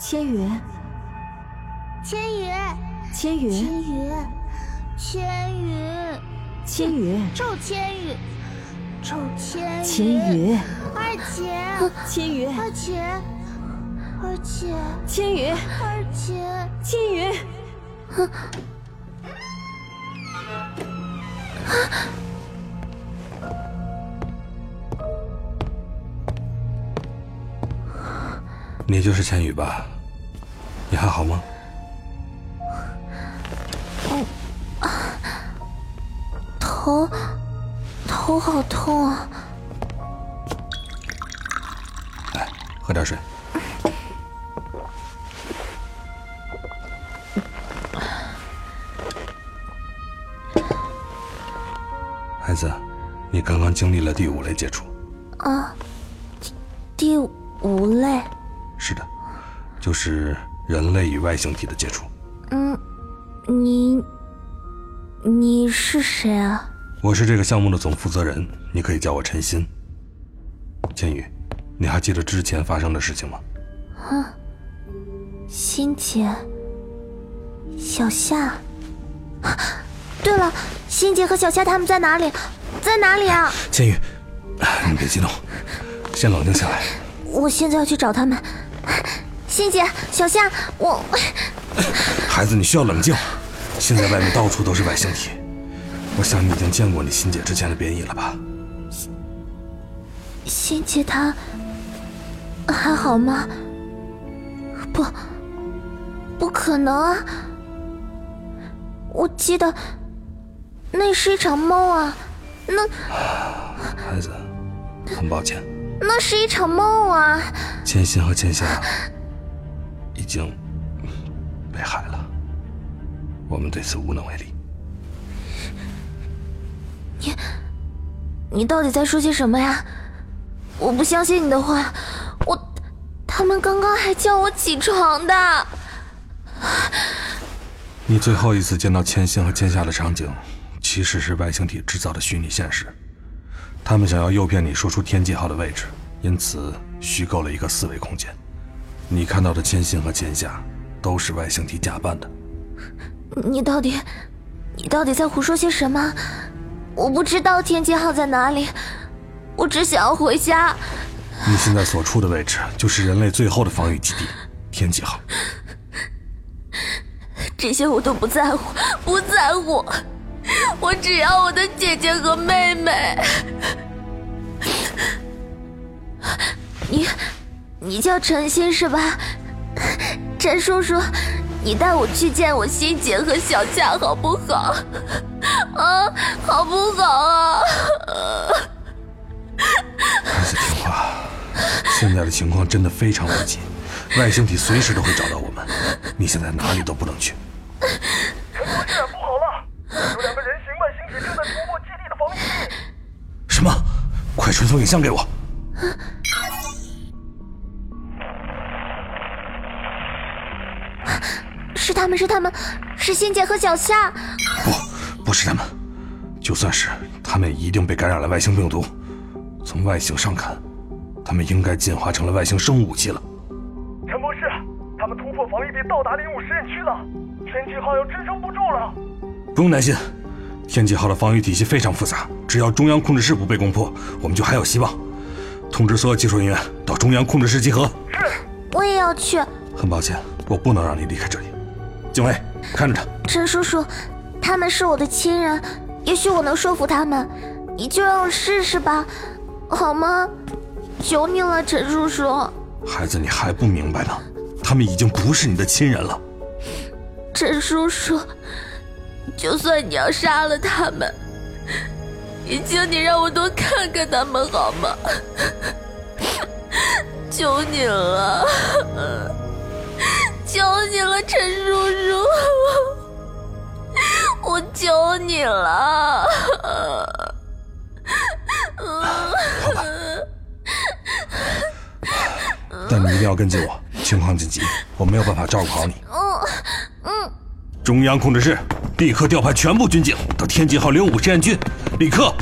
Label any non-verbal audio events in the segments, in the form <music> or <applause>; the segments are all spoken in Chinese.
千羽，千羽，千羽，千羽，千羽，千羽，周千羽，臭千羽，千羽，二姐，千羽，二姐，二姐，千羽，二姐，千羽，你就是千羽吧？你还好吗？头，头好痛啊！来，喝点水。孩子，你刚刚经历了第五类接触。啊，第第五类，就是人类与外星体的接触。嗯，你，你是谁啊？我是这个项目的总负责人，你可以叫我陈鑫。千羽，你还记得之前发生的事情吗？啊欣姐，小夏。啊对了，欣姐和小夏他们在哪里？在哪里啊？千羽，你别激动，先冷静下来。我现在要去找他们。欣姐，小夏，我 <laughs> 孩子，你需要冷静。现在外面到处都是外星体，我想你已经见过你欣姐之前的变异了吧？欣姐她还好吗？不，不可能啊！我记得那是一场梦啊，那 <sighs> 孩子，很抱歉，那是一场梦啊！千心和千夏已经被害了，我们对此无能为力。你你到底在说些什么呀？我不相信你的话，我他们刚刚还叫我起床的。你最后一次见到千星和千夏的场景，其实是外星体制造的虚拟现实。他们想要诱骗你说出天际号的位置，因此虚构了一个四维空间。你看到的千信和千夏，都是外星体假扮的。你到底，你到底在胡说些什么？我不知道天际号在哪里，我只想要回家。你现在所处的位置，就是人类最后的防御基地——天际号。这些我都不在乎，不在乎。我只要我的姐姐和妹妹。你，你叫陈鑫是吧？陈叔叔，你带我去见我欣姐和小夏好不好？啊，好不好啊？孩子听话，现在的情况真的非常危急，外星体随时都会找到我们。你现在哪里都不能去。陈博士，不好了，有两个人形外星体正在突破基地的防御壁。什么？快传送影像给我！是他们，是他们，是仙姐和小夏。不，不是他们。就算是，他们也一定被感染了外星病毒。从外形上看，他们应该进化成了外星生物武器了。陈博士，他们突破防御壁到达零五实验区了，天际号要支撑不住了。不用担心，天际号的防御体系非常复杂，只要中央控制室不被攻破，我们就还有希望。通知所有技术人员到中央控制室集合。是。我也要去。很抱歉，我不能让你离开这里。警卫，看着他。陈叔叔，他们是我的亲人，也许我能说服他们。你就让我试试吧，好吗？求你了，陈叔叔。孩子，你还不明白呢，他们已经不是你的亲人了。陈叔叔，就算你要杀了他们，也请你让我多看看他们好吗？<laughs> 求你了，求你了，陈叔叔，<laughs> 我求你了。好吧，但你一定要跟进我，情况紧急，我没有办法照顾好你。嗯嗯。中央控制室，立刻调派全部军警到天际号零五实验军，立刻！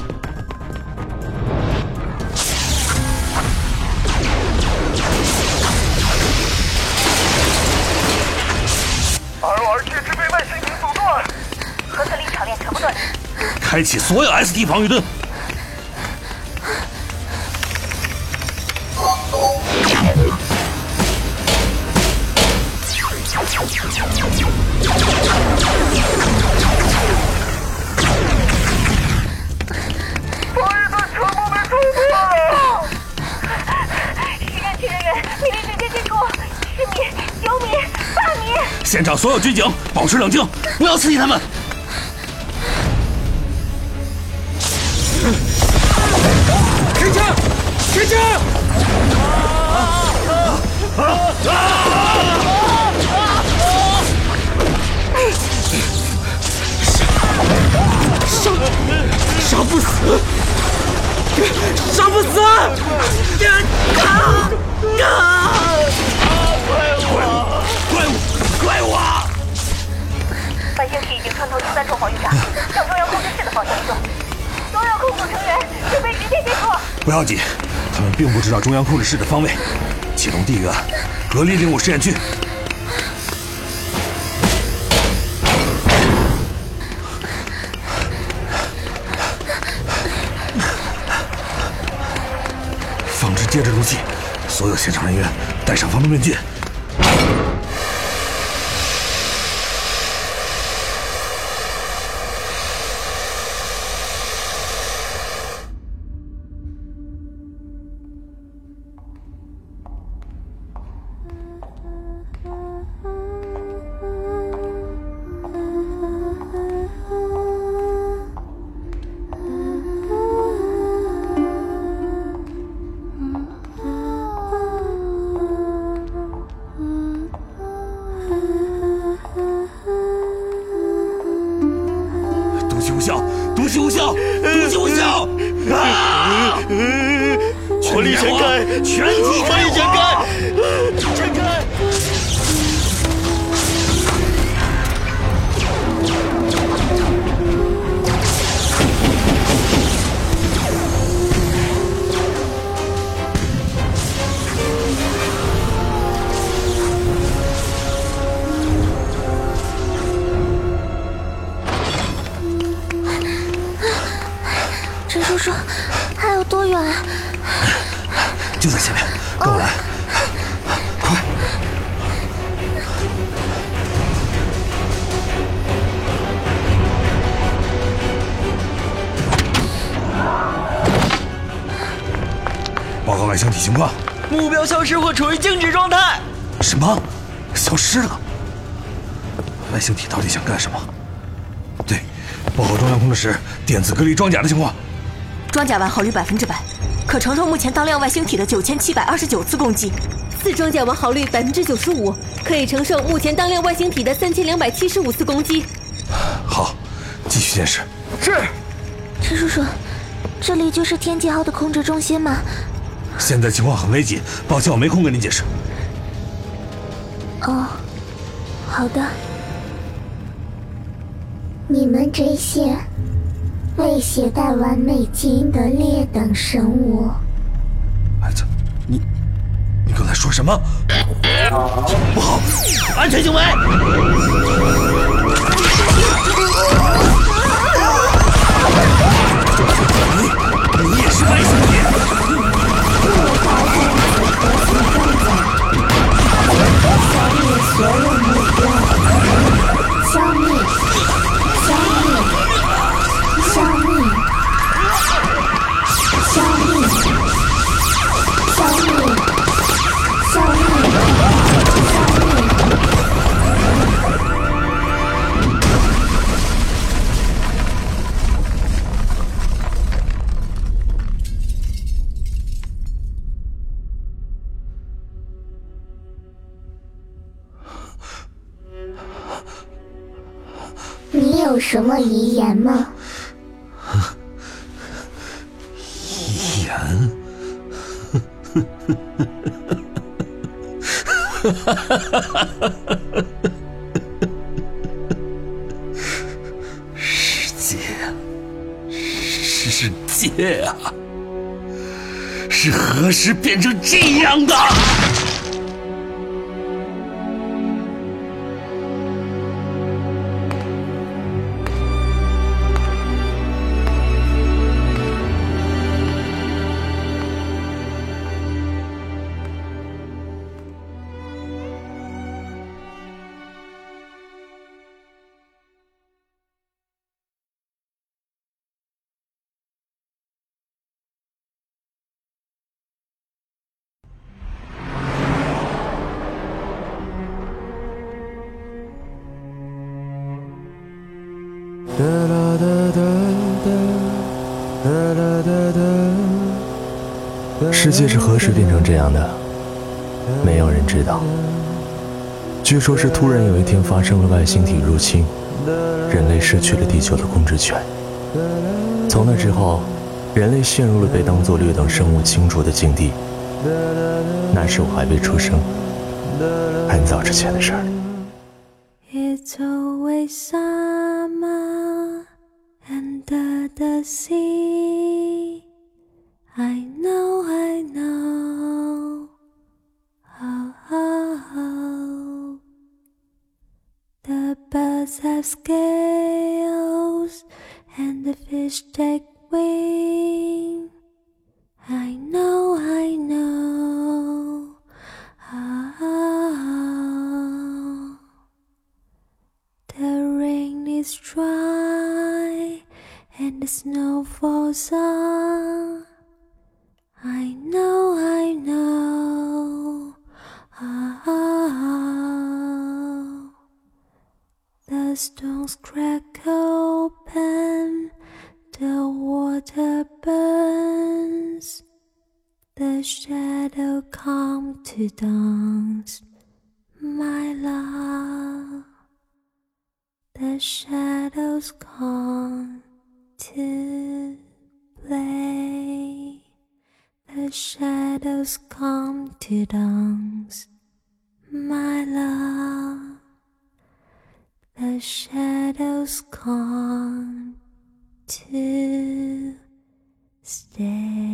开启所有 ST 防御盾。现场所有军警保持冷静，不要刺激他们。开枪！杀不死，杀不死！啊啊怪物，怪物啊！外星体已经穿透第三重防御闸，向中央控制室的方向移动。组成员准备直接进入。不要紧，他们并不知道中央控制室的方位。启动第一个隔离零五试验区。放置介质毒气，所有现场人员戴上防毒面具。毒气无效，毒气无效！啊！火力全开，全体火力全开，外星体情况。目标消失或处于静止状态。什么？消失了？外星体到底想干什么？对，报告中央控制室电子隔离装甲的情况。装甲完好率百分之百，可承受目前当量外星体的九千七百二十九次攻击。四装甲完好率百分之九十五，可以承受目前当量外星体的三千两百七十五次攻击。<sighs> 好，继续监视。是。陈叔叔，这里就是天际号的控制中心吗？现在情况很危急，抱歉，我没空跟您解释。哦，好的。你们这些未携带完美基因的劣等生物，孩子，你你刚才说什么？不好，安全行为。你你也是外星体。什么遗言吗？遗言。<laughs> 世界，世界啊，是何时变成这样的？世界是何时变成这样的？没有人知道。据说，是突然有一天发生了外星体入侵，人类失去了地球的控制权。从那之后，人类陷入了被当作劣等生物清除的境地。那时我还未出生，很早之前的事儿。It's always summer under the sea. I know, I know. Oh, oh, oh. The birds have scales and the fish take wing. I know, I know. Snow falls on. I know, I know. Oh, oh. The stones crack open, the water burns, the shadow come to dance, the shadows come to dance, my love. The shadows come to stay.